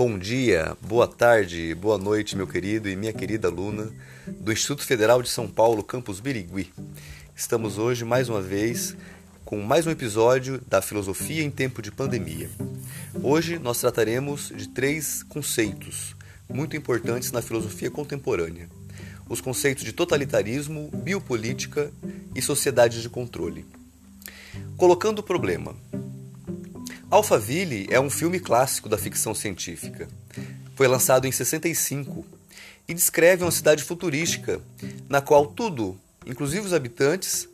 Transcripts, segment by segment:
Bom dia, boa tarde, boa noite, meu querido e minha querida aluna do Instituto Federal de São Paulo, campus Birigui. Estamos hoje mais uma vez com mais um episódio da Filosofia em Tempo de Pandemia. Hoje nós trataremos de três conceitos muito importantes na filosofia contemporânea: os conceitos de totalitarismo, biopolítica e sociedade de controle. Colocando o problema. Alphaville é um filme clássico da ficção científica. Foi lançado em 65 e descreve uma cidade futurística na qual tudo, inclusive os habitantes,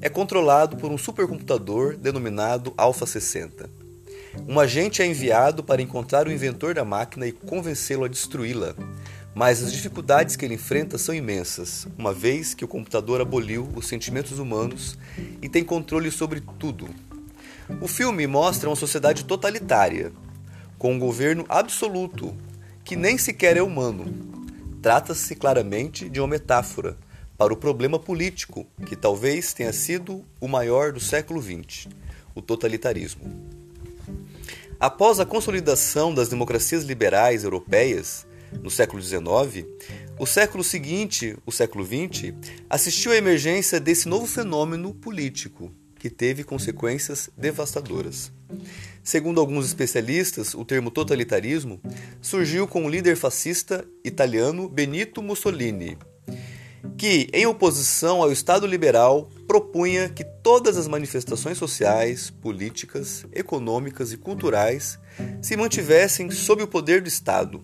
é controlado por um supercomputador denominado Alpha 60. Um agente é enviado para encontrar o inventor da máquina e convencê-lo a destruí-la, mas as dificuldades que ele enfrenta são imensas, uma vez que o computador aboliu os sentimentos humanos e tem controle sobre tudo, o filme mostra uma sociedade totalitária, com um governo absoluto, que nem sequer é humano. Trata-se claramente de uma metáfora para o problema político, que talvez tenha sido o maior do século XX, o totalitarismo. Após a consolidação das democracias liberais europeias, no século XIX, o século seguinte, o século XX, assistiu à emergência desse novo fenômeno político, que teve consequências devastadoras. Segundo alguns especialistas, o termo totalitarismo surgiu com o líder fascista italiano Benito Mussolini, que, em oposição ao Estado liberal, propunha que todas as manifestações sociais, políticas, econômicas e culturais se mantivessem sob o poder do Estado.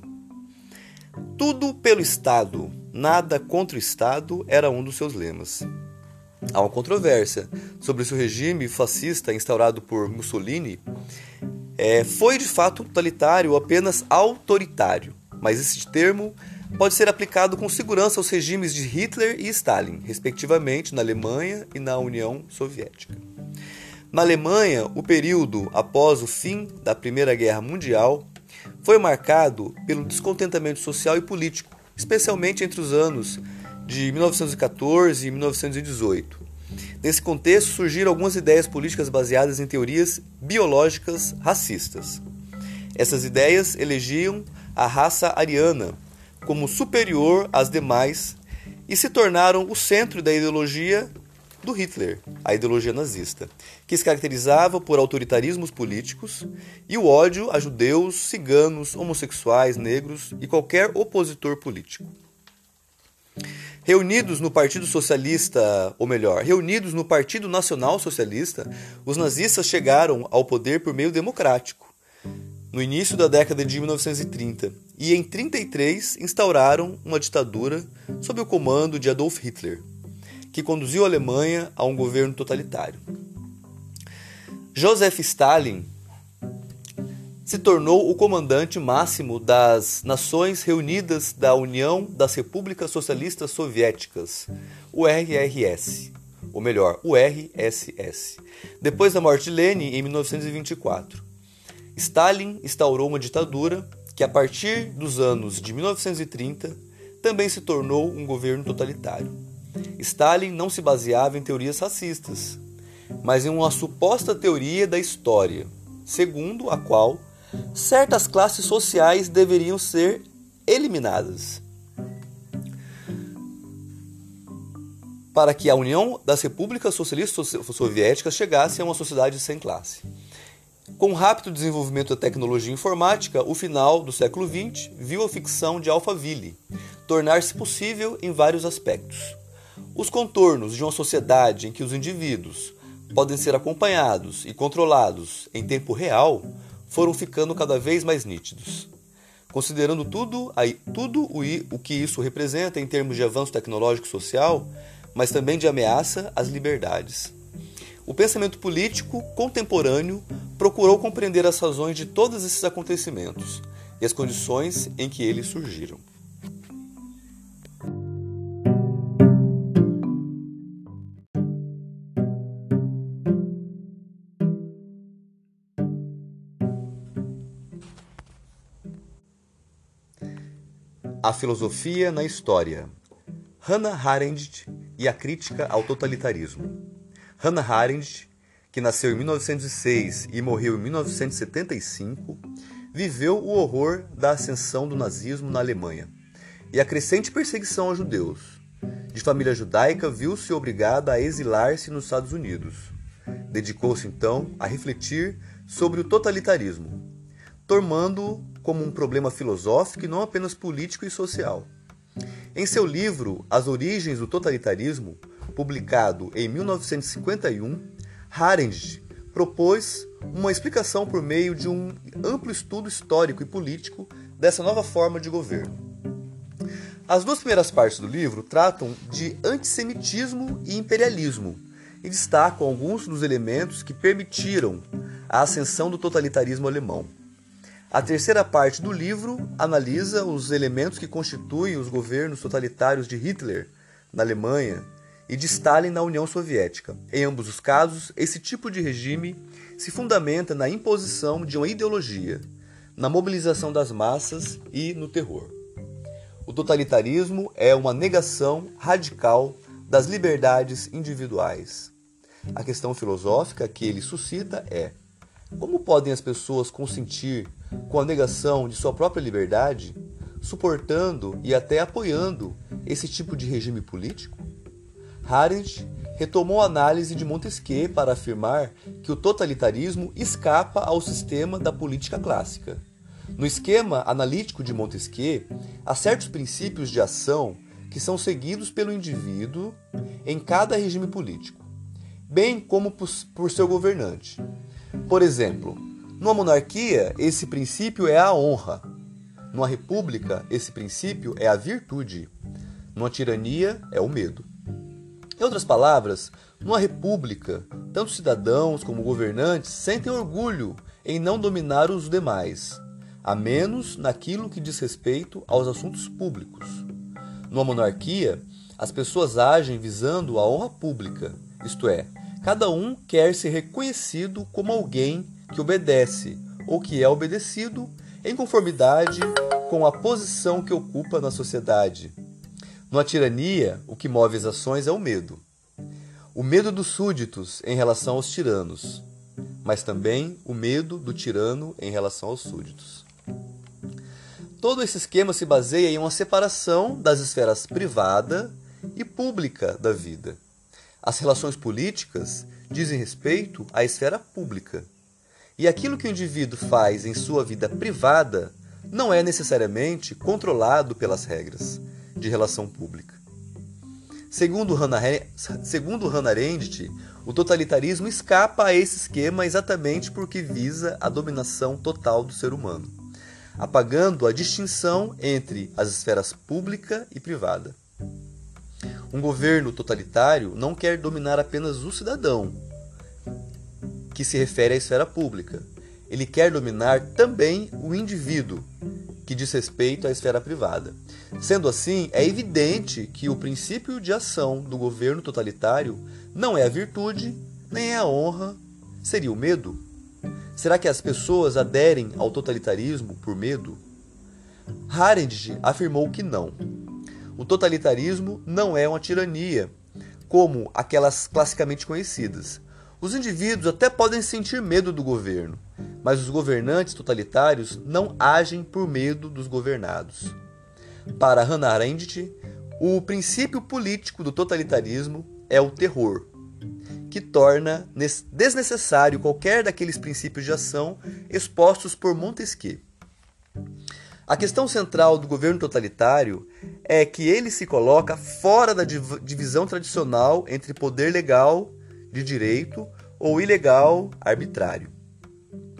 Tudo pelo Estado, nada contra o Estado era um dos seus lemas. Há uma controvérsia sobre se o regime fascista instaurado por Mussolini é, foi de fato totalitário ou apenas autoritário, mas esse termo pode ser aplicado com segurança aos regimes de Hitler e Stalin, respectivamente na Alemanha e na União Soviética. Na Alemanha, o período após o fim da Primeira Guerra Mundial foi marcado pelo descontentamento social e político, especialmente entre os anos de 1914 e 1918. Nesse contexto surgiram algumas ideias políticas baseadas em teorias biológicas racistas. Essas ideias elegiam a raça ariana como superior às demais e se tornaram o centro da ideologia do Hitler, a ideologia nazista, que se caracterizava por autoritarismos políticos e o ódio a judeus, ciganos, homossexuais, negros e qualquer opositor político. Reunidos no Partido Socialista, ou melhor, reunidos no Partido Nacional Socialista, os nazistas chegaram ao poder por meio democrático, no início da década de 1930, e em 33 instauraram uma ditadura sob o comando de Adolf Hitler, que conduziu a Alemanha a um governo totalitário. Joseph Stalin se tornou o comandante máximo das Nações Reunidas da União das Repúblicas Socialistas Soviéticas, URSS, ou melhor, URSS. Depois da morte de Lenin em 1924, Stalin instaurou uma ditadura que a partir dos anos de 1930 também se tornou um governo totalitário. Stalin não se baseava em teorias racistas, mas em uma suposta teoria da história, segundo a qual certas classes sociais deveriam ser eliminadas. Para que a União das Repúblicas Socialistas Soviéticas chegasse a uma sociedade sem classe. Com o rápido desenvolvimento da tecnologia informática, o final do século XX viu a ficção de Alphaville tornar-se possível em vários aspectos. Os contornos de uma sociedade em que os indivíduos podem ser acompanhados e controlados em tempo real foram ficando cada vez mais nítidos. Considerando tudo, tudo o, o que isso representa em termos de avanço tecnológico e social, mas também de ameaça às liberdades. O pensamento político contemporâneo procurou compreender as razões de todos esses acontecimentos e as condições em que eles surgiram. A filosofia na história. Hannah Arendt e a crítica ao totalitarismo. Hannah Arendt, que nasceu em 1906 e morreu em 1975, viveu o horror da ascensão do nazismo na Alemanha e a crescente perseguição aos judeus. De família judaica, viu-se obrigada a exilar-se nos Estados Unidos. Dedicou-se então a refletir sobre o totalitarismo, tomando-o como um problema filosófico e não apenas político e social. Em seu livro As Origens do Totalitarismo, publicado em 1951, Harendt propôs uma explicação por meio de um amplo estudo histórico e político dessa nova forma de governo. As duas primeiras partes do livro tratam de antissemitismo e imperialismo e destacam alguns dos elementos que permitiram a ascensão do totalitarismo alemão. A terceira parte do livro analisa os elementos que constituem os governos totalitários de Hitler na Alemanha e de Stalin na União Soviética. Em ambos os casos, esse tipo de regime se fundamenta na imposição de uma ideologia, na mobilização das massas e no terror. O totalitarismo é uma negação radical das liberdades individuais. A questão filosófica que ele suscita é: como podem as pessoas consentir com a negação de sua própria liberdade, suportando e até apoiando esse tipo de regime político? Arendt retomou a análise de Montesquieu para afirmar que o totalitarismo escapa ao sistema da política clássica. No esquema analítico de Montesquieu, há certos princípios de ação que são seguidos pelo indivíduo em cada regime político, bem como por seu governante. Por exemplo, numa monarquia, esse princípio é a honra. Numa república, esse princípio é a virtude. Numa tirania, é o medo. Em outras palavras, numa república, tanto cidadãos como governantes sentem orgulho em não dominar os demais, a menos naquilo que diz respeito aos assuntos públicos. Numa monarquia, as pessoas agem visando a honra pública, isto é, Cada um quer ser reconhecido como alguém que obedece ou que é obedecido em conformidade com a posição que ocupa na sociedade. Numa tirania, o que move as ações é o medo. O medo dos súditos em relação aos tiranos, mas também o medo do tirano em relação aos súditos. Todo esse esquema se baseia em uma separação das esferas privada e pública da vida. As relações políticas dizem respeito à esfera pública. E aquilo que o indivíduo faz em sua vida privada não é necessariamente controlado pelas regras de relação pública. Segundo Hannah, segundo Hannah Arendt, o totalitarismo escapa a esse esquema exatamente porque visa a dominação total do ser humano, apagando a distinção entre as esferas pública e privada. Um governo totalitário não quer dominar apenas o cidadão, que se refere à esfera pública. Ele quer dominar também o indivíduo, que diz respeito à esfera privada. Sendo assim, é evidente que o princípio de ação do governo totalitário não é a virtude, nem é a honra, seria o medo. Será que as pessoas aderem ao totalitarismo por medo? Harald afirmou que não. O totalitarismo não é uma tirania, como aquelas classicamente conhecidas. Os indivíduos até podem sentir medo do governo, mas os governantes totalitários não agem por medo dos governados. Para Hannah Arendt, o princípio político do totalitarismo é o terror, que torna desnecessário qualquer daqueles princípios de ação expostos por Montesquieu. A questão central do governo totalitário é que ele se coloca fora da divisão tradicional entre poder legal de direito ou ilegal arbitrário.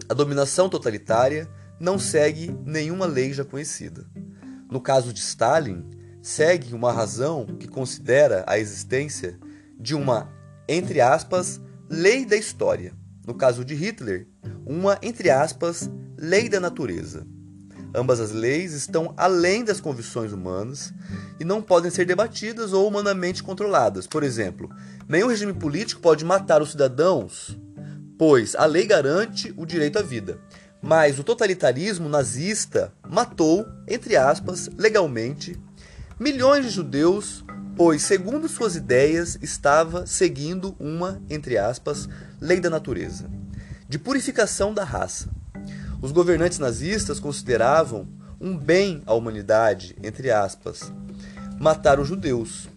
A dominação totalitária não segue nenhuma lei já conhecida. No caso de Stalin, segue uma razão que considera a existência de uma, entre aspas, lei da história. No caso de Hitler, uma, entre aspas, lei da natureza. Ambas as leis estão além das convicções humanas e não podem ser debatidas ou humanamente controladas. Por exemplo, nenhum regime político pode matar os cidadãos, pois a lei garante o direito à vida. Mas o totalitarismo nazista matou, entre aspas, legalmente, milhões de judeus, pois, segundo suas ideias, estava seguindo uma, entre aspas, lei da natureza, de purificação da raça. Os governantes nazistas consideravam um bem à humanidade, entre aspas, matar os judeus.